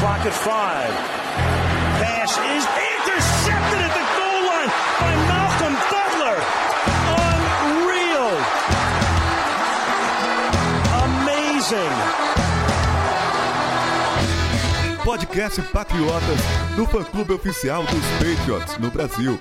clock at five. Pass is intercepted at the goal line by Malcolm Butler. Unreal. Amazing. Podcast Patriotas do fã-clube oficial dos Patriots no Brasil.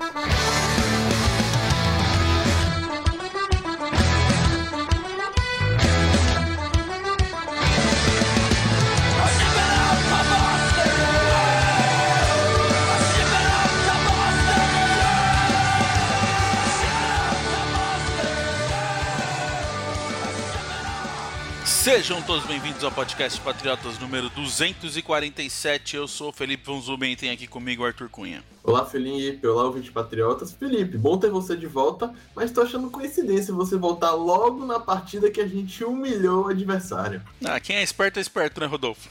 Sejam todos bem-vindos ao podcast Patriotas número 247. Eu sou o Felipe Von Zuben e tem aqui comigo o Arthur Cunha. Olá, Felipe. Olá, ouvinte Patriotas. Felipe, bom ter você de volta, mas tô achando coincidência você voltar logo na partida que a gente humilhou o adversário. Ah, quem é esperto é esperto, né, Rodolfo?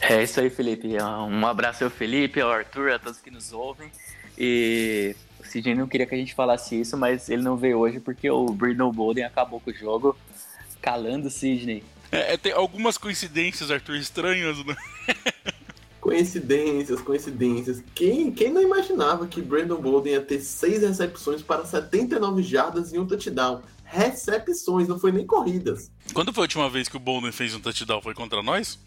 É isso aí, Felipe. Um abraço ao Felipe, ao Arthur, a todos que nos ouvem. E o Sidney não queria que a gente falasse isso, mas ele não veio hoje porque o Brindle Bolden acabou com o jogo calando o Sidney. É, é, tem algumas coincidências, Arthur, estranhas, né? Coincidências, coincidências. Quem, quem não imaginava que Brandon Bolden ia ter seis recepções para 79 jardas e um touchdown? Recepções, não foi nem corridas. Quando foi a última vez que o Bolden fez um touchdown? Foi contra nós?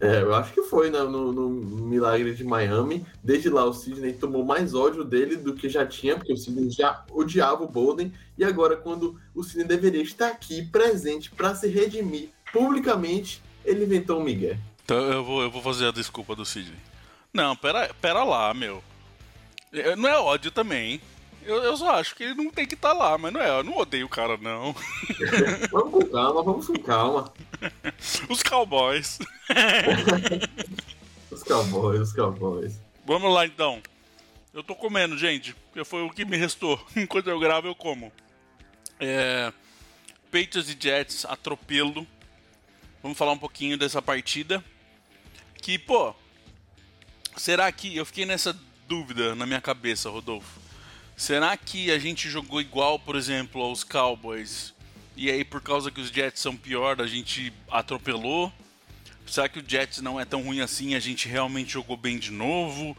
É, eu acho que foi né, no, no, Milagre de Miami. Desde lá, o Sidney tomou mais ódio dele do que já tinha, porque o Sidney já odiava o Bolden. E agora, quando o Sidney deveria estar aqui, presente, para se redimir publicamente, ele inventou o Miguel. Então eu vou, eu vou fazer a desculpa do Sidney. Não, pera, pera lá, meu. Não é ódio também, hein? Eu, eu só acho que ele não tem que estar tá lá, mas não é. Eu não odeio o cara, não. vamos com calma, vamos com calma. Os cowboys. os cowboys, os cowboys. Vamos lá então. Eu tô comendo, gente. Porque foi o que me restou. Enquanto eu gravo, eu como. É... Patriots e Jets, atropelo. Vamos falar um pouquinho dessa partida. Que, pô. Será que. Eu fiquei nessa dúvida na minha cabeça, Rodolfo. Será que a gente jogou igual, por exemplo, aos Cowboys? E aí, por causa que os Jets são pior, a gente atropelou? Será que o Jets não é tão ruim assim? A gente realmente jogou bem de novo?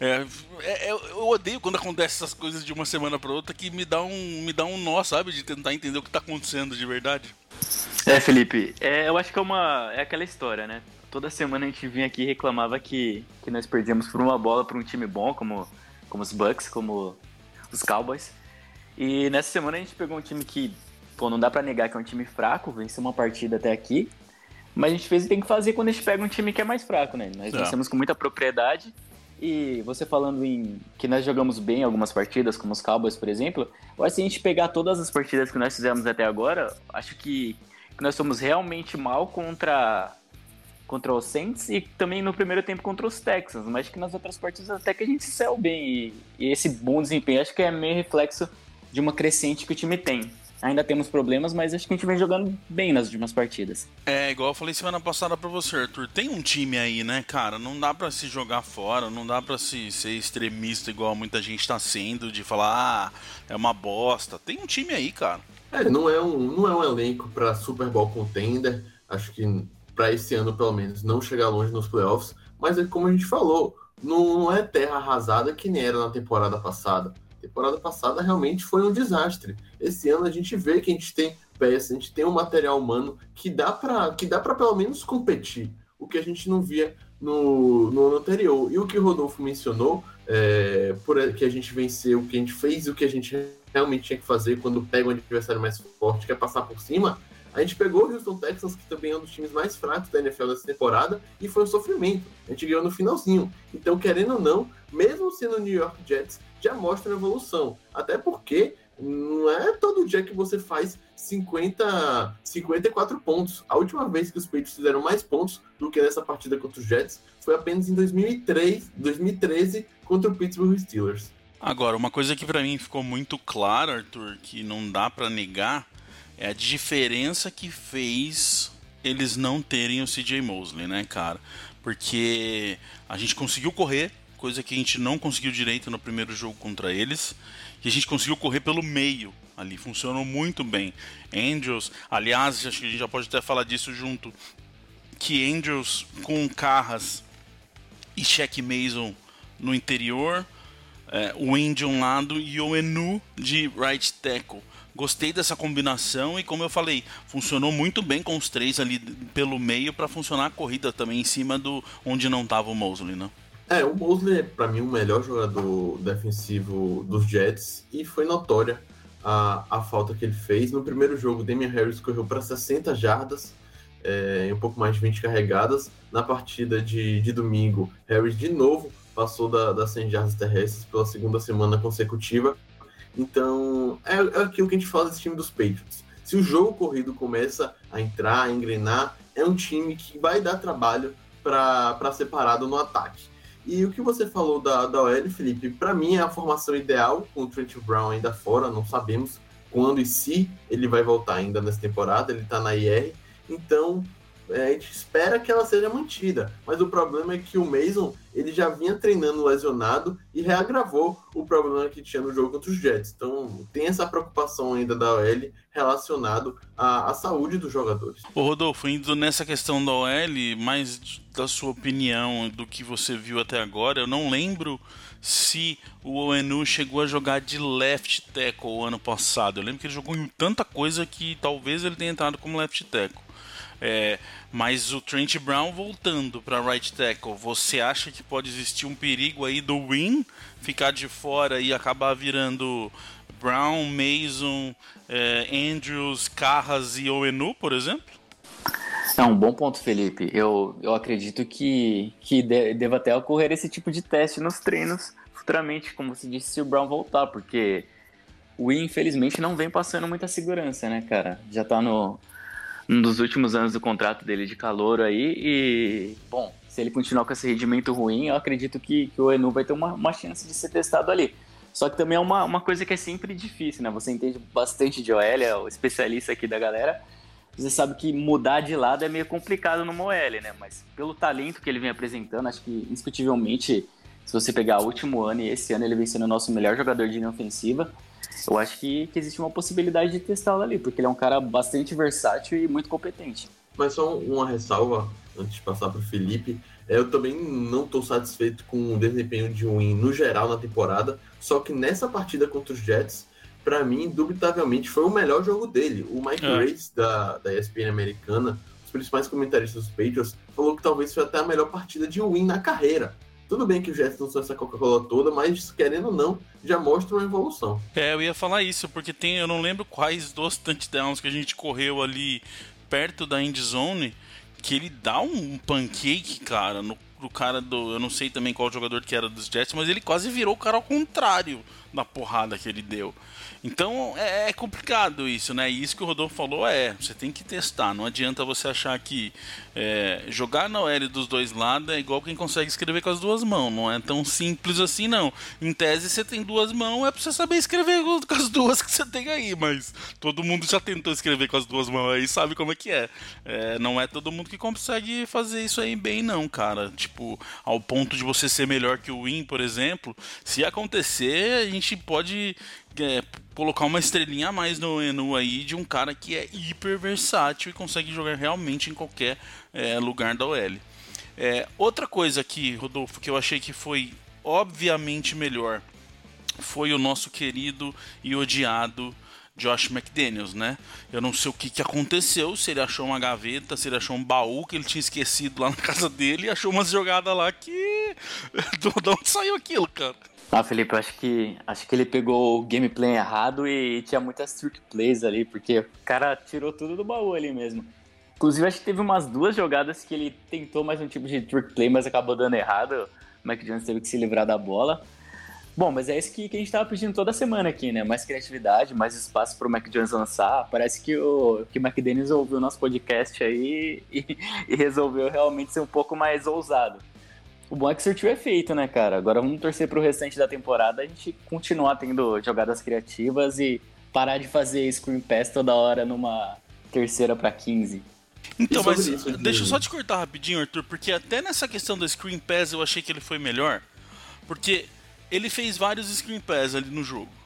É, é, é eu odeio quando acontece essas coisas de uma semana para outra que me dá um me dá um nó, sabe, de tentar entender o que tá acontecendo de verdade. É, Felipe, é, eu acho que é uma é aquela história, né? Toda semana a gente vinha aqui e reclamava que, que nós perdíamos por uma bola para um time bom, como, como os Bucks, como os Cowboys. E nessa semana a gente pegou um time que, pô, não dá para negar que é um time fraco, venceu uma partida até aqui. Mas a gente fez e tem que fazer quando a gente pega um time que é mais fraco, né? Nós é. vencemos com muita propriedade. E você falando em que nós jogamos bem algumas partidas, como os Cowboys, por exemplo, eu acho que se a gente pegar todas as partidas que nós fizemos até agora, acho que, que nós somos realmente mal contra contra os Saints e também no primeiro tempo contra os Texans, mas acho que nas outras partidas até que a gente se saiu bem e, e, esse bom desempenho acho que é meio reflexo de uma crescente que o time tem. Ainda temos problemas, mas acho que a gente vem jogando bem nas últimas partidas. É, igual eu falei semana passada pra você, Arthur. Tem um time aí, né, cara? Não dá para se jogar fora, não dá para se ser extremista igual muita gente tá sendo, de falar, ah, é uma bosta. Tem um time aí, cara. É, não é um, não é um elenco para Super Bowl contender. Acho que para esse ano, pelo menos, não chegar longe nos playoffs. Mas é como a gente falou, não é terra arrasada que nem era na temporada passada. Temporada passada realmente foi um desastre. Esse ano a gente vê que a gente tem peças, a gente tem um material humano que dá para que dá para pelo menos competir. O que a gente não via no, no ano anterior. E o que o Rodolfo mencionou, é, por que a gente venceu, o que a gente fez e o que a gente realmente tinha que fazer quando pega um adversário mais forte, que é passar por cima, a gente pegou o Houston Texans, que também é um dos times mais fracos da NFL dessa temporada, e foi um sofrimento. A gente ganhou no finalzinho. Então, querendo ou não, mesmo sendo o New York Jets, já mostra evolução. Até porque não é todo dia que você faz 50, 54 pontos. A última vez que os Patriots fizeram mais pontos do que nessa partida contra os Jets foi apenas em 2003, 2013 contra o Pittsburgh Steelers. Agora, uma coisa que para mim ficou muito clara, Arthur, que não dá para negar, é a diferença que fez eles não terem o CJ Mosley, né, cara? Porque a gente conseguiu correr, coisa que a gente não conseguiu direito no primeiro jogo contra eles, e a gente conseguiu correr pelo meio ali, funcionou muito bem. Angels, aliás, acho que a gente já pode até falar disso junto, que Angels com Carras e Shaq Mason no interior, é, o de um lado e o Enu de right tackle. Gostei dessa combinação e, como eu falei, funcionou muito bem com os três ali pelo meio para funcionar a corrida também em cima do onde não estava o Mosley, né? É, o Mosley é para mim o melhor jogador defensivo dos Jets e foi notória a, a falta que ele fez. No primeiro jogo, Damian Harris correu para 60 jardas, é, um pouco mais de 20 carregadas. Na partida de, de domingo, Harris de novo passou da, das 100 jardas terrestres pela segunda semana consecutiva. Então, é, é aquilo que a gente fala desse time dos Patriots. Se o jogo corrido começa a entrar, a engrenar, é um time que vai dar trabalho para ser parado no ataque. E o que você falou da, da OL, Felipe, para mim é a formação ideal, com o Trent Brown ainda fora, não sabemos quando e se ele vai voltar ainda nessa temporada, ele está na IR. Então, a gente espera que ela seja mantida. Mas o problema é que o Mason ele já vinha treinando lesionado e reagravou o problema que tinha no jogo contra os Jets. Então tem essa preocupação ainda da OL relacionado à, à saúde dos jogadores. Ô Rodolfo, indo nessa questão da OL, mais da sua opinião do que você viu até agora, eu não lembro se o Oenu chegou a jogar de left tackle ano passado. Eu lembro que ele jogou em tanta coisa que talvez ele tenha entrado como left tackle. É, mas o Trent Brown voltando para right tackle, você acha que pode existir um perigo aí do Win ficar de fora e acabar virando Brown, Mason, é, Andrews, Carras e Oenu, por exemplo? É um bom ponto, Felipe. Eu, eu acredito que, que de, deva até ocorrer esse tipo de teste nos treinos futuramente, como você disse, se o Brown voltar, porque o Win, infelizmente, não vem passando muita segurança, né, cara? Já tá no, um dos últimos anos do contrato dele de calor aí. E, bom, se ele continuar com esse rendimento ruim, eu acredito que, que o Enu vai ter uma, uma chance de ser testado ali. Só que também é uma, uma coisa que é sempre difícil, né? Você entende bastante de OL, é o especialista aqui da galera. Você sabe que mudar de lado é meio complicado no OL, né? Mas pelo talento que ele vem apresentando, acho que indiscutivelmente, se você pegar o último ano e esse ano ele vem sendo o nosso melhor jogador de linha ofensiva eu acho que, que existe uma possibilidade de testá-lo ali, porque ele é um cara bastante versátil e muito competente. Mas só uma ressalva, antes de passar para o Felipe, é, eu também não estou satisfeito com o desempenho de Win no geral na temporada, só que nessa partida contra os Jets, para mim, indubitavelmente, foi o melhor jogo dele. O Mike é. Grace, da, da ESPN americana, os principais comentaristas dos Patriots, falou que talvez foi até a melhor partida de Win na carreira. Tudo bem que o Jets não são essa Coca-Cola toda, mas querendo ou não, já mostra uma evolução. É, eu ia falar isso, porque tem, eu não lembro quais dos touchdowns que a gente correu ali perto da end zone, que ele dá um pancake, cara, no, cara do. Eu não sei também qual jogador que era dos Jets, mas ele quase virou o cara ao contrário da porrada que ele deu. Então é, é, complicado isso, né? E isso que o Rodolfo falou é, você tem que testar. Não adianta você achar que é, jogar na OL dos dois lados é igual quem consegue escrever com as duas mãos. Não é tão simples assim, não. Em tese, você tem duas mãos, é pra você saber escrever com as duas que você tem aí. Mas todo mundo já tentou escrever com as duas mãos aí, sabe como é que é. é não é todo mundo que consegue fazer isso aí bem, não, cara. Tipo, ao ponto de você ser melhor que o Win, por exemplo. Se acontecer, a gente pode é, colocar uma estrelinha a mais no menu aí de um cara que é hiper versátil e consegue jogar realmente em qualquer é, lugar da OL. É, outra coisa aqui, Rodolfo, que eu achei que foi obviamente melhor foi o nosso querido e odiado Josh McDaniels, né? Eu não sei o que, que aconteceu, se ele achou uma gaveta, se ele achou um baú que ele tinha esquecido lá na casa dele e achou umas jogadas lá que. de onde saiu aquilo, cara? Ah, Felipe, eu acho que acho que ele pegou o gameplay errado e tinha muitas trick plays ali, porque o cara tirou tudo do baú ali mesmo. Inclusive, acho que teve umas duas jogadas que ele tentou mais um tipo de trick play, mas acabou dando errado. O Mac Jones teve que se livrar da bola. Bom, mas é isso que, que a gente estava pedindo toda semana aqui, né? Mais criatividade, mais espaço para o Mac Jones lançar. Parece que o, que o McDaniels ouviu o nosso podcast aí e, e resolveu realmente ser um pouco mais ousado. O bom é que surtiu efeito, né, cara? Agora vamos torcer pro restante da temporada a gente continuar tendo jogadas criativas e parar de fazer screen pass toda hora numa terceira para 15. Então, mas isso, deixa eu só te cortar rapidinho, Arthur, porque até nessa questão do screen pass eu achei que ele foi melhor, porque ele fez vários screen pass ali no jogo.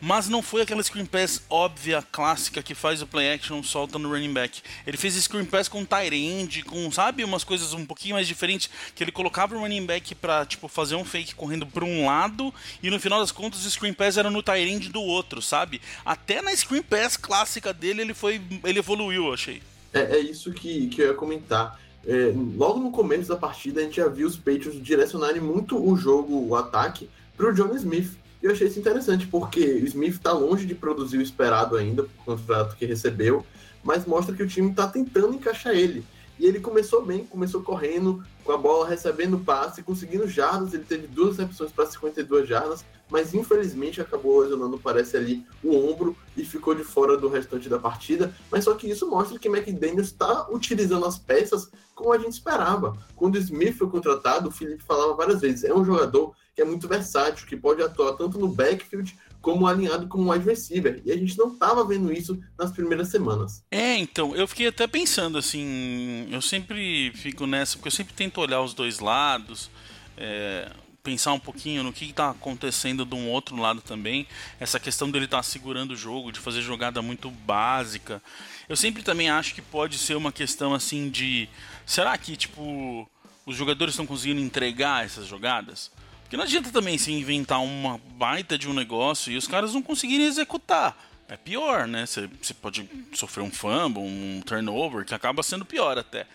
Mas não foi aquela screen pass óbvia, clássica, que faz o play action solta no running back. Ele fez screen pass com tight end, com, sabe, umas coisas um pouquinho mais diferentes, que ele colocava o running back pra, tipo, fazer um fake correndo pra um lado, e no final das contas o screen pass era no tight end do outro, sabe? Até na screen pass clássica dele ele foi, ele evoluiu, eu achei. É, é isso que, que eu ia comentar. É, logo no começo da partida, a gente já viu os Patriots direcionarem muito o jogo, o ataque, para o John Smith. E eu achei isso interessante, porque o Smith está longe de produzir o esperado ainda, por contrato que recebeu, mas mostra que o time está tentando encaixar ele. E ele começou bem, começou correndo, com a bola recebendo passe, conseguindo jardas. Ele teve duas recepções para 52 jardas, mas infelizmente acabou lesionando, parece ali, o ombro e ficou de fora do restante da partida. Mas só que isso mostra que McDaniels está utilizando as peças como a gente esperava. Quando o Smith foi contratado, o Felipe falava várias vezes: é um jogador que é muito versátil, que pode atuar tanto no backfield como alinhado como wide receiver. E a gente não estava vendo isso nas primeiras semanas. É, então, eu fiquei até pensando assim, eu sempre fico nessa, porque eu sempre tento olhar os dois lados. É, pensar um pouquinho no que está acontecendo de um outro lado também. Essa questão dele estar tá segurando o jogo, de fazer jogada muito básica. Eu sempre também acho que pode ser uma questão assim de. Será que, tipo, os jogadores estão conseguindo entregar essas jogadas? Porque não adianta também se inventar uma baita de um negócio e os caras não conseguirem executar. É pior, né? Você pode sofrer um fumble, um turnover, que acaba sendo pior até.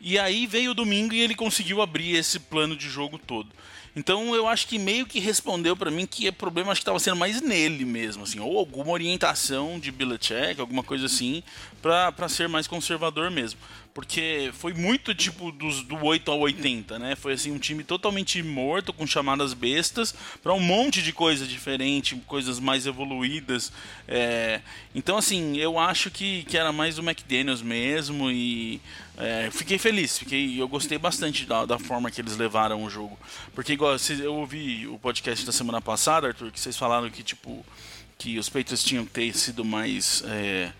E aí veio o domingo e ele conseguiu abrir esse plano de jogo todo. Então eu acho que meio que respondeu para mim que o problema que estava sendo mais nele mesmo, assim, ou alguma orientação de Belichick, alguma coisa assim, para ser mais conservador mesmo. Porque foi muito tipo dos, do 8 ao 80, né? Foi assim um time totalmente morto, com chamadas bestas, para um monte de coisa diferente, coisas mais evoluídas. É... Então, assim, eu acho que, que era mais o McDaniels mesmo e é, fiquei feliz, fiquei, eu gostei bastante da, da forma que eles levaram o jogo. Porque igual eu ouvi o podcast da semana passada, Arthur, que vocês falaram que tipo que os Patriots tinham que ter sido mais é,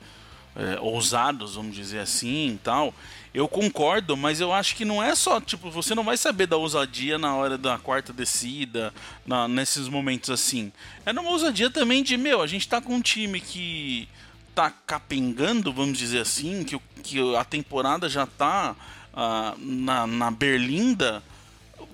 é, ousados, vamos dizer assim, tal. Eu concordo, mas eu acho que não é só, tipo, você não vai saber da ousadia na hora da quarta descida, na, nesses momentos assim. É uma ousadia também de, meu, a gente tá com um time que tá capengando, vamos dizer assim, que, que a temporada já tá uh, na, na berlinda,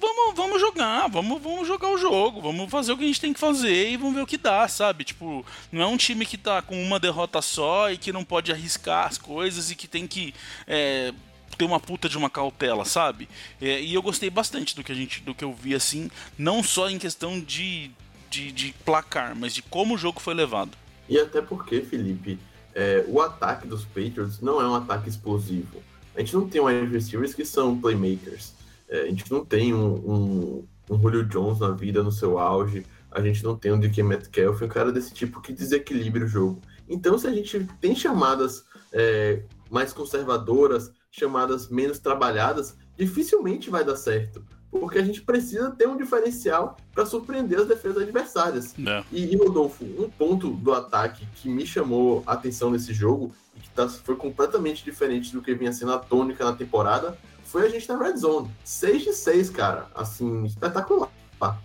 vamos, vamos jogar, vamos, vamos jogar o jogo, vamos fazer o que a gente tem que fazer e vamos ver o que dá, sabe? Tipo, não é um time que tá com uma derrota só e que não pode arriscar as coisas e que tem que é, ter uma puta de uma cautela, sabe? É, e eu gostei bastante do que a gente, do que eu vi assim, não só em questão de, de, de placar, mas de como o jogo foi levado. E até porque, Felipe, é, o ataque dos Patriots não é um ataque explosivo. A gente não tem wide receivers que são playmakers. É, a gente não tem um, um, um, Julio Jones na vida no seu auge. A gente não tem um DK Metcalf, um cara desse tipo que desequilibra o jogo. Então, se a gente tem chamadas é, mais conservadoras, chamadas menos trabalhadas, dificilmente vai dar certo porque a gente precisa ter um diferencial para surpreender as defesas adversárias. É. E, e, Rodolfo, um ponto do ataque que me chamou a atenção nesse jogo e que tá, foi completamente diferente do que vinha sendo a tônica na temporada foi a gente na Red Zone. 6 de 6, cara. Assim, espetacular.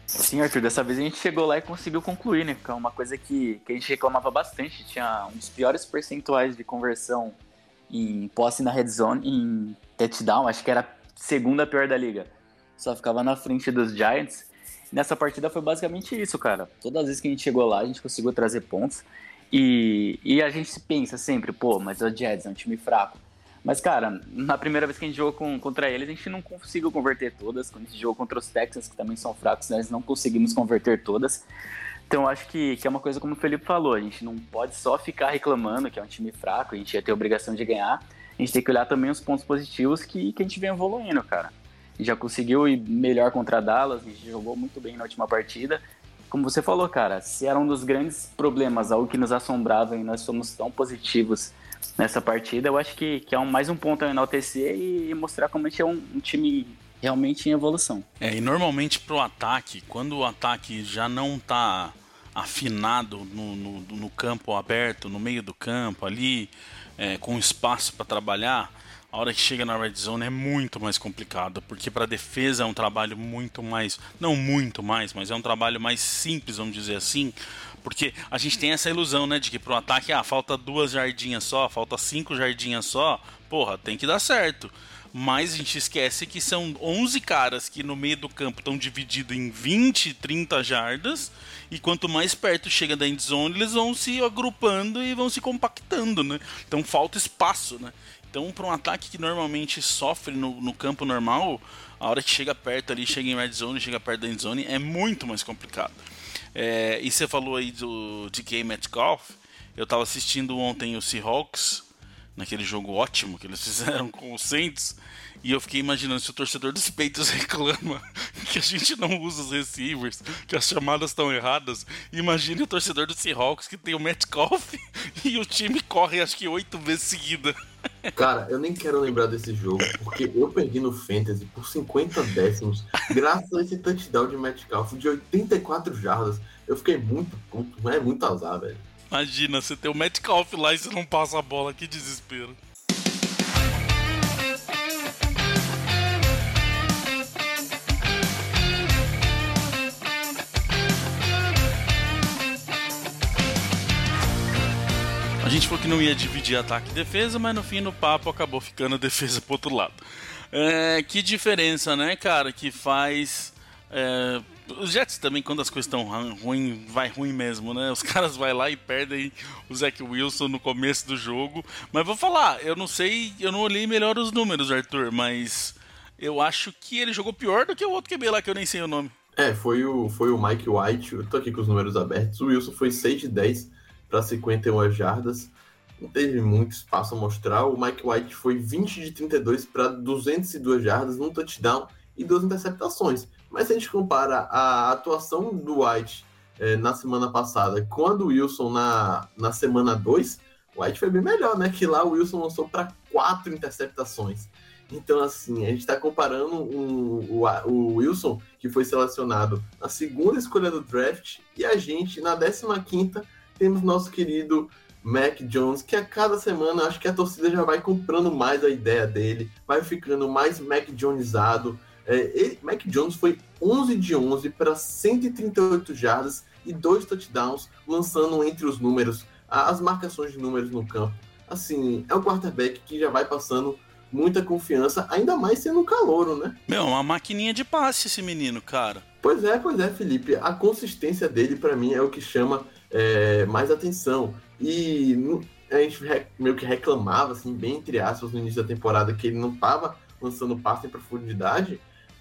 Sim, Arthur, dessa vez a gente chegou lá e conseguiu concluir, né? Que é uma coisa que, que a gente reclamava bastante. Tinha um dos piores percentuais de conversão em posse na red zone, em touchdown, acho que era a segunda pior da liga só ficava na frente dos Giants. Nessa partida foi basicamente isso, cara. Todas as vezes que a gente chegou lá, a gente conseguiu trazer pontos. E, e a gente pensa sempre, pô, mas o Jets é um time fraco. Mas, cara, na primeira vez que a gente jogou com, contra eles, a gente não conseguiu converter todas. Quando a gente jogou contra os Texans, que também são fracos, nós não conseguimos converter todas. Então, acho que, que é uma coisa como o Felipe falou: a gente não pode só ficar reclamando que é um time fraco, a gente ia ter a obrigação de ganhar. A gente tem que olhar também os pontos positivos que, que a gente vem evoluindo, cara já conseguiu ir melhor contra Dallas, a gente jogou muito bem na última partida. Como você falou, cara, se era um dos grandes problemas, algo que nos assombrava e nós somos tão positivos nessa partida, eu acho que, que é um, mais um ponto a enaltecer e, mostrar como a gente é um, um time realmente em evolução. É, e normalmente pro ataque, quando o ataque já não tá afinado no, no, no campo aberto, no meio do campo ali, é, com espaço para trabalhar, a hora que chega na red zone é muito mais complicada, porque para defesa é um trabalho muito mais, não muito mais, mas é um trabalho mais simples, vamos dizer assim, porque a gente tem essa ilusão, né, de que pro ataque, ah, falta duas jardinhas só, falta cinco jardinhas só, porra, tem que dar certo. Mas a gente esquece que são 11 caras que no meio do campo estão divididos em 20, 30 jardas, e quanto mais perto chega da endzone, eles vão se agrupando e vão se compactando, né? Então falta espaço, né? Então, para um ataque que normalmente sofre no, no, campo normal, a hora que chega perto ali, chega em red zone, chega perto da end zone, é muito mais complicado. É, e você falou aí do DK Metcalf, eu estava assistindo ontem o Seahawks, naquele jogo ótimo que eles fizeram com o Saints, e eu fiquei imaginando se o torcedor dos peitos reclama que a gente não usa os receivers, que as chamadas estão erradas. Imagine o torcedor do Seahawks que tem o Metcalf e o time corre acho que oito vezes seguida. Cara, eu nem quero lembrar desse jogo, porque eu perdi no Fantasy por 50 décimos, graças a esse touchdown de Metcalf de 84 jardas. Eu fiquei muito puto, é muito azar, velho. Imagina, você tem o Metcalf lá e você não passa a bola, que desespero. Gente falou que não ia dividir ataque e defesa, mas no fim do papo acabou ficando a defesa pro outro lado. É, que diferença, né, cara, que faz. É, os Jets também, quando as coisas estão ruim, vai ruim mesmo, né? Os caras vai lá e perdem o Zach Wilson no começo do jogo. Mas vou falar, eu não sei, eu não olhei melhor os números, Arthur, mas eu acho que ele jogou pior do que o outro QB lá, que eu nem sei o nome. É, foi o, foi o Mike White, eu tô aqui com os números abertos. O Wilson foi 6 de 10 para 51 jardas. Não teve muito espaço a mostrar. O Mike White foi 20 de 32 para 202 jardas, um touchdown e duas interceptações. Mas se a gente compara a atuação do White é, na semana passada com a do Wilson na, na semana 2, o White foi bem melhor, né? Que lá o Wilson lançou para quatro interceptações. Então, assim, a gente está comparando o, o, o, Wilson, que foi selecionado na segunda escolha do draft, e a gente, na 15 quinta temos nosso querido Mac Jones, que a cada semana acho que a torcida já vai comprando mais a ideia dele, vai ficando mais Mac Jonesado. É, ele, Mac Jones foi 11 de 11 para 138 jardas e dois touchdowns, lançando entre os números as marcações de números no campo. Assim, é um quarterback que já vai passando muita confiança, ainda mais sendo calouro, né? Meu, uma maquininha de passe esse menino, cara. Pois é, pois é, Felipe. A consistência dele, para mim, é o que chama é, mais atenção. E a gente meio que reclamava, assim, bem entre aspas, no início da temporada, que ele não estava lançando passe em profundidade.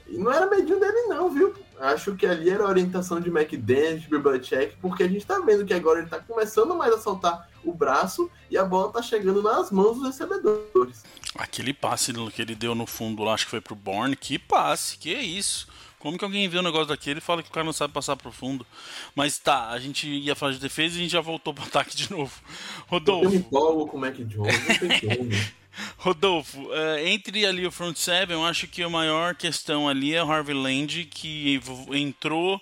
E não era medinho dele, não, viu? Acho que ali era a orientação de McDaniels, de Belichick, porque a gente tá vendo que agora ele tá começando mais a soltar o braço e a bola tá chegando nas mãos dos recebedores. Aquele passe que ele deu no fundo lá, acho que foi pro Borne, que passe, que é isso. Como que alguém vê um negócio daquele e fala que o cara não sabe passar profundo? Mas tá, a gente ia falar de defesa e a gente já voltou pro ataque de novo. Rodolfo. Eu me empolgo com o Mac Jones. Rodolfo, uh, entre ali o front seven, eu acho que a maior questão ali é o Harvey Land, que entrou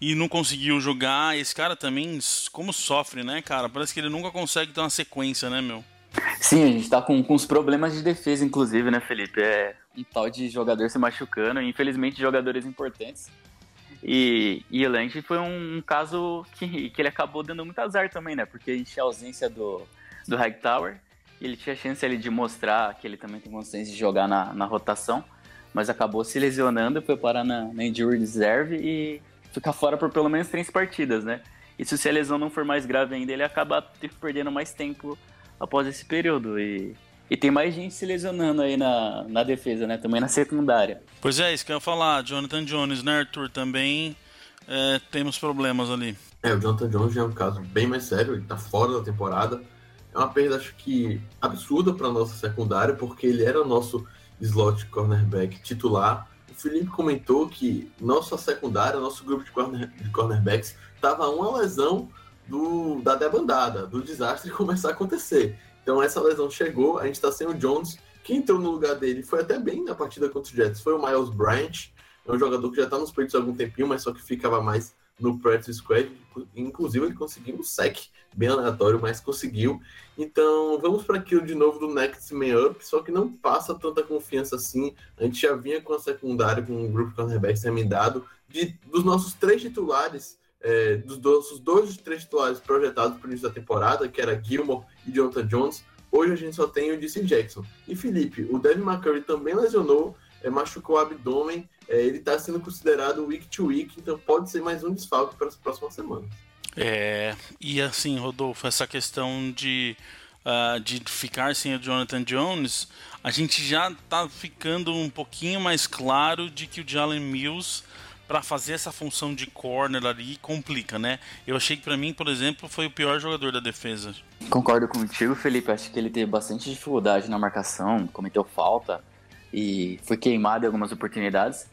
e não conseguiu jogar. Esse cara também, como sofre, né, cara? Parece que ele nunca consegue ter uma sequência, né, meu? Sim, a gente tá com, com os problemas de defesa, inclusive, né, Felipe? É, um tal de jogador se machucando, infelizmente jogadores importantes. E, e o Lange foi um, caso que, que ele acabou dando muito azar também, né? Porque a gente tinha ausência do, do Hightower, ele tinha a chance ali de mostrar que ele também tem consciência de jogar na, na rotação, mas acabou se lesionando, foi parar na, na injury reserve e ficar fora por pelo menos três partidas, né? E se a lesão não for mais grave ainda, ele acaba perdendo mais tempo após esse período. E e tem mais gente se lesionando aí na, na defesa, né? Também na secundária. Pois é, isso que eu ia falar. Jonathan Jones, né, Arthur? Também é, temos problemas ali. É, o Jonathan Jones já é um caso bem mais sério. Ele tá fora da temporada. É uma perda, acho que, absurda para nossa secundária, porque ele era o nosso slot cornerback titular. O Felipe comentou que nossa secundária, nosso grupo de, corner, de cornerbacks, tava uma lesão do, da debandada, do desastre começar a acontecer. Então essa lesão chegou, a gente está sem o Jones. Quem entrou no lugar dele foi até bem na partida contra os Jets, foi o Miles Bryant. É um jogador que já está nos peitos há algum tempinho, mas só que ficava mais no practice squad, inclusive ele conseguiu um sec bem aleatório, mas conseguiu. Então vamos para aquilo de novo do Next Man Up, só que não passa tanta confiança assim. A gente já vinha com a secundária, com um grupo de cornerbacks remendado, de, dos nossos três titulares, é, dos nossos dois três titulares projetados para o início da temporada, que era Gilmore e Jonathan Jones, hoje a gente só tem o DC Jackson. E Felipe, o Devin McCurry também lesionou, é, machucou o abdômen, é, ele está sendo considerado week to week, então pode ser mais um desfalque para as próximas semanas. É, e assim, Rodolfo, essa questão de, uh, de ficar sem o Jonathan Jones, a gente já tá ficando um pouquinho mais claro de que o Jalen Mills para fazer essa função de corner ali complica, né? Eu achei que para mim, por exemplo, foi o pior jogador da defesa. Concordo contigo, Felipe. Acho que ele teve bastante dificuldade na marcação, cometeu falta e foi queimado em algumas oportunidades.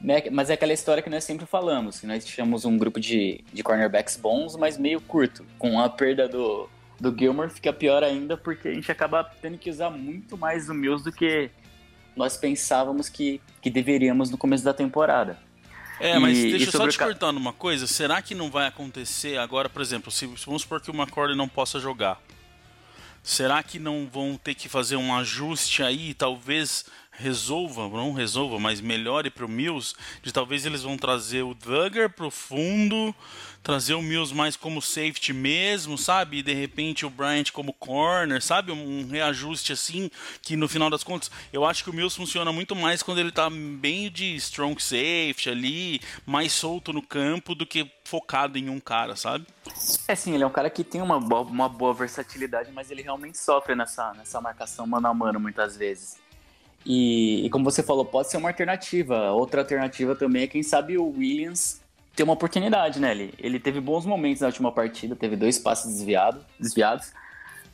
Né, mas é aquela história que nós sempre falamos, que nós tínhamos um grupo de, de cornerbacks bons, mas meio curto. Com a perda do, do Gilmore fica pior ainda, porque a gente acaba tendo que usar muito mais o Mills do que nós pensávamos que, que deveríamos no começo da temporada. É, mas e, deixa eu só te ca... cortar numa coisa. Será que não vai acontecer agora, por exemplo, se vamos supor que o McCordy não possa jogar? Será que não vão ter que fazer um ajuste aí, talvez resolva, não resolva, mas melhore para o Mills, de talvez eles vão trazer o Duggar para o fundo, trazer o Mills mais como safety mesmo, sabe? E de repente o Bryant como corner, sabe? Um reajuste assim, que no final das contas, eu acho que o Mills funciona muito mais quando ele tá bem de strong safety ali, mais solto no campo do que focado em um cara, sabe? É sim, ele é um cara que tem uma boa, uma boa versatilidade, mas ele realmente sofre nessa, nessa marcação mano a mano muitas vezes. E, e, como você falou, pode ser uma alternativa. Outra alternativa também é, quem sabe, o Williams ter uma oportunidade, né? Ele, ele teve bons momentos na última partida, teve dois passes desviado, desviados.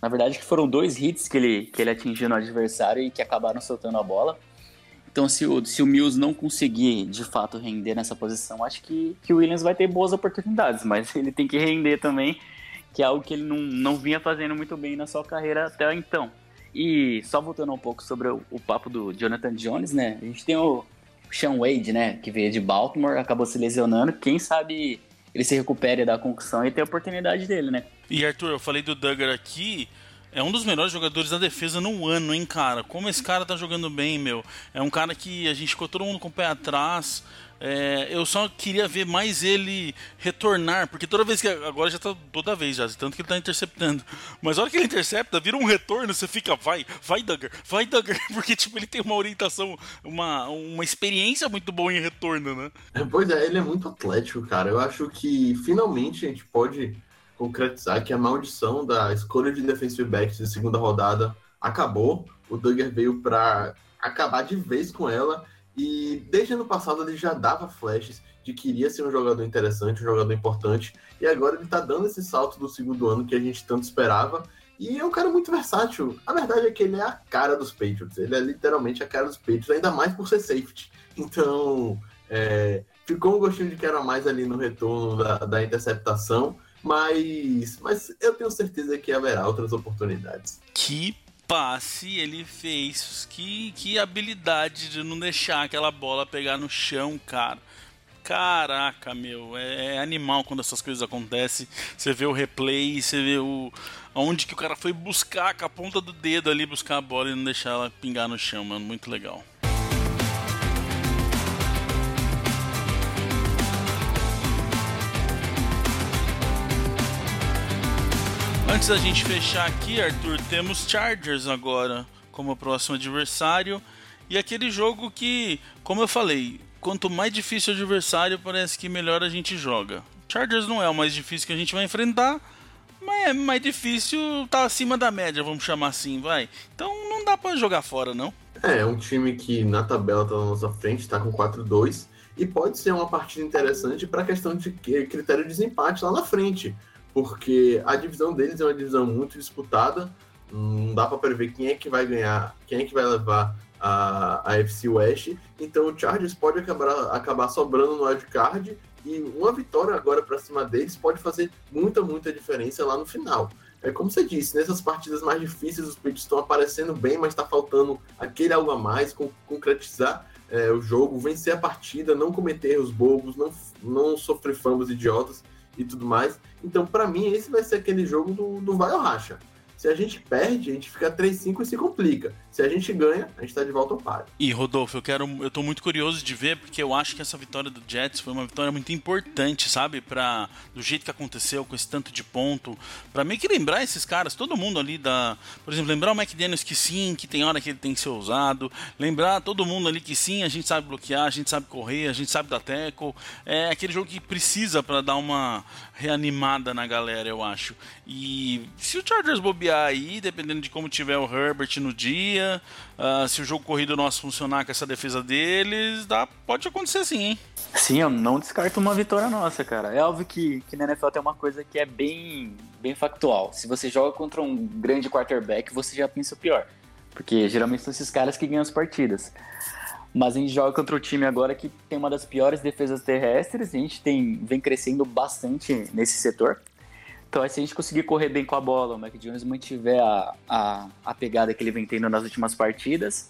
Na verdade, que foram dois hits que ele, que ele atingiu no adversário e que acabaram soltando a bola. Então, se o, se o Mills não conseguir de fato render nessa posição, acho que, que o Williams vai ter boas oportunidades, mas ele tem que render também, que é algo que ele não, não vinha fazendo muito bem na sua carreira até então. E só voltando um pouco sobre o, o papo do Jonathan Jones, né? A gente tem o Sean Wade, né? Que veio de Baltimore, acabou se lesionando. Quem sabe ele se recupere da concussão e tem a oportunidade dele, né? E Arthur, eu falei do Duggar aqui. É um dos melhores jogadores da defesa no ano, hein, cara? Como esse cara tá jogando bem, meu. É um cara que a gente ficou todo mundo com o pé atrás. É, eu só queria ver mais ele retornar, porque toda vez que. Agora já tá toda vez já, tanto que ele tá interceptando. Mas a hora que ele intercepta, vira um retorno, você fica, vai, vai, Duggar, vai, Duggar, porque tipo, ele tem uma orientação, uma, uma experiência muito boa em retorno, né? É, pois é, ele é muito atlético, cara. Eu acho que finalmente a gente pode concretizar que a maldição da escolha de defensive backs de segunda rodada acabou. O Duggar veio para acabar de vez com ela e desde ano passado ele já dava flashes de que iria ser um jogador interessante, um jogador importante. E agora ele tá dando esse salto do segundo ano que a gente tanto esperava. E é um cara muito versátil. A verdade é que ele é a cara dos Patriots. Ele é literalmente a cara dos Patriots, ainda mais por ser safety. Então, é, ficou um gostinho de quero mais ali no retorno da, da interceptação. Mas, mas eu tenho certeza que haverá outras oportunidades. Que passe ele fez. Que, que habilidade de não deixar aquela bola pegar no chão, cara. Caraca, meu, é, é animal quando essas coisas acontecem. Você vê o replay, você vê o onde que o cara foi buscar com a ponta do dedo ali buscar a bola e não deixar ela pingar no chão, mano, muito legal. Antes da gente fechar aqui, Arthur, temos Chargers agora como próximo adversário. E aquele jogo que, como eu falei, quanto mais difícil o adversário, parece que melhor a gente joga. Chargers não é o mais difícil que a gente vai enfrentar, mas é mais difícil, tá acima da média, vamos chamar assim, vai. Então não dá para jogar fora, não. É, é um time que na tabela tá na nossa frente, tá com 4-2, e pode ser uma partida interessante para questão de critério de desempate lá na frente porque a divisão deles é uma divisão muito disputada, não dá para prever quem é que vai ganhar, quem é que vai levar a, a FC West, então o Chargers pode acabar, acabar sobrando no wildcard e uma vitória agora para cima deles pode fazer muita, muita diferença lá no final. É como você disse, nessas partidas mais difíceis os Patriots estão aparecendo bem, mas está faltando aquele algo a mais, concretizar é, o jogo, vencer a partida, não cometer erros bobos, não, não sofrer fambos idiotas e tudo mais. Então, para mim, esse vai ser aquele jogo do, do vai ou racha. Se a gente perde, a gente fica 3-5 e se complica. Se a gente ganha, a gente tá de volta ao páreo. E Rodolfo, eu quero, eu tô muito curioso de ver porque eu acho que essa vitória do Jets foi uma vitória muito importante, sabe, para do jeito que aconteceu com esse tanto de ponto, para meio que lembrar esses caras, todo mundo ali da, por exemplo, lembrar o McDaniels que sim, que tem hora que ele tem que ser usado, lembrar todo mundo ali que sim, a gente sabe bloquear, a gente sabe correr, a gente sabe dar tackle, é aquele jogo que precisa para dar uma reanimada na galera, eu acho. E se o Chargers bobear aí, dependendo de como tiver o Herbert no dia, Uh, se o jogo corrido nosso funcionar com essa defesa deles, dá, pode acontecer sim, hein? Sim, eu não descarto uma vitória nossa, cara. É óbvio que, que na NFL tem uma coisa que é bem, bem factual. Se você joga contra um grande quarterback, você já pensa o pior. Porque geralmente são esses caras que ganham as partidas. Mas a gente joga contra o time agora que tem uma das piores defesas terrestres. A gente tem, vem crescendo bastante nesse setor. Então, se a gente conseguir correr bem com a bola, o Mac Jones mantiver a, a, a pegada que ele vem tendo nas últimas partidas,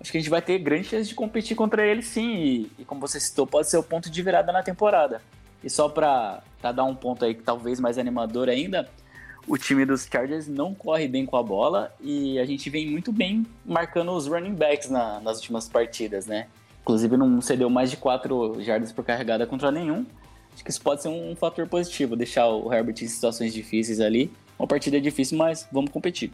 acho que a gente vai ter grande chance de competir contra ele sim. E, e como você citou, pode ser o ponto de virada na temporada. E só para dar um ponto aí que talvez mais animador ainda, o time dos Chargers não corre bem com a bola e a gente vem muito bem marcando os running backs na, nas últimas partidas, né? Inclusive não cedeu mais de 4 jardas por carregada contra nenhum. Acho que isso pode ser um fator positivo, deixar o Herbert em situações difíceis ali. Uma partida difícil, mas vamos competir.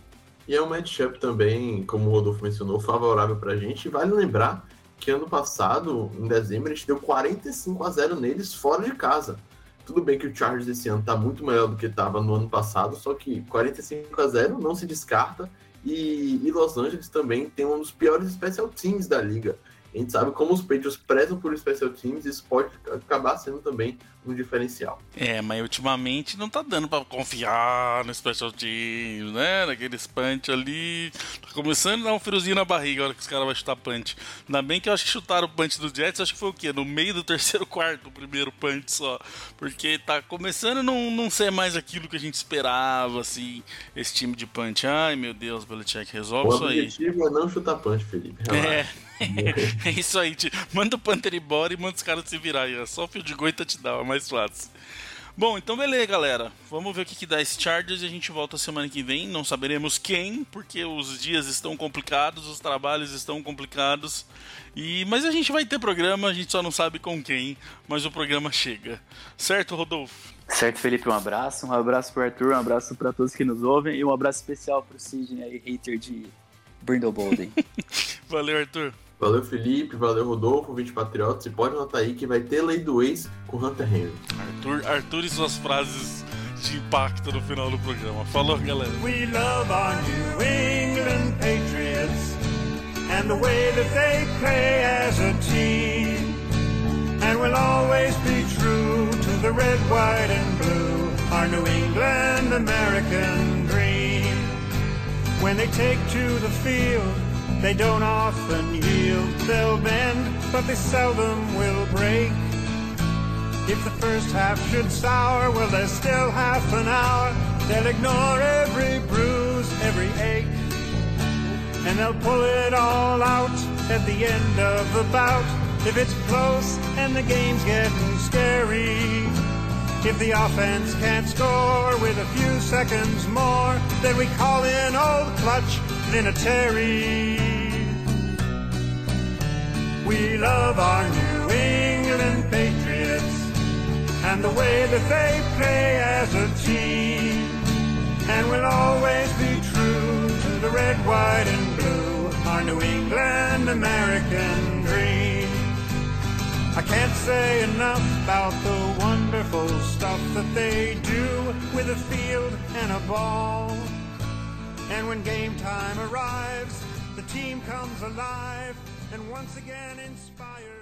E é um matchup também, como o Rodolfo mencionou, favorável pra gente. E vale lembrar que ano passado, em dezembro, a gente deu 45 a 0 neles fora de casa. Tudo bem que o Chargers esse ano tá muito melhor do que estava no ano passado, só que 45 a 0 não se descarta. E, e Los Angeles também tem um dos piores special teams da liga. A gente sabe como os Patriots prezam por special teams, isso pode acabar sendo também um diferencial. É, mas ultimamente não tá dando para confiar no special teams, né? Naqueles punch ali. Tá começando a dar um friozinho na barriga a hora que os caras vão chutar punch. Ainda bem que eu acho que chutaram o punch do Jets, acho que foi o quê? No meio do terceiro quarto, o primeiro punch só. Porque tá começando a não, não ser mais aquilo que a gente esperava, assim, esse time de punch. Ai, meu Deus, Belichick, resolve o isso aí. O objetivo é não chutar punch, Felipe. Relaxa. É. é isso aí, manda o Panther embora e manda os caras se virar aí. É só o fio de goita te dá, é mais fácil. Bom, então beleza, galera. Vamos ver o que, que dá esse Chargers e a gente volta semana que vem. Não saberemos quem, porque os dias estão complicados, os trabalhos estão complicados. E mas a gente vai ter programa, a gente só não sabe com quem, mas o programa chega. Certo, Rodolfo? Certo, Felipe, um abraço. Um abraço pro Arthur, um abraço para todos que nos ouvem e um abraço especial pro Sidney, hater de Brindle Bolden. Valeu, Arthur. Valeu, Felipe. Valeu, Rodolfo, 20 Patriotas. E pode anotar aí que vai ter lei do ex com Hunter Henry. Arthur, Arthur e suas frases de impacto no final do programa. Falou, galera. We love our New England Patriots and the way that they play as a team. And we'll always be true to the red, white, and blue, our New England American dream. When they take to the field, They don't often yield, they'll bend, but they seldom will break. If the first half should sour, well, there's still half an hour. They'll ignore every bruise, every ache, and they'll pull it all out at the end of the bout. If it's close and the game's getting scary, if the offense can't score with a few seconds more, then we call in old clutch Vinatieri. We love our New England Patriots and the way that they play as a team. And we'll always be true to the red, white, and blue, our New England American dream. I can't say enough about the wonderful stuff that they do with a field and a ball. And when game time arrives, the team comes alive and once again inspired.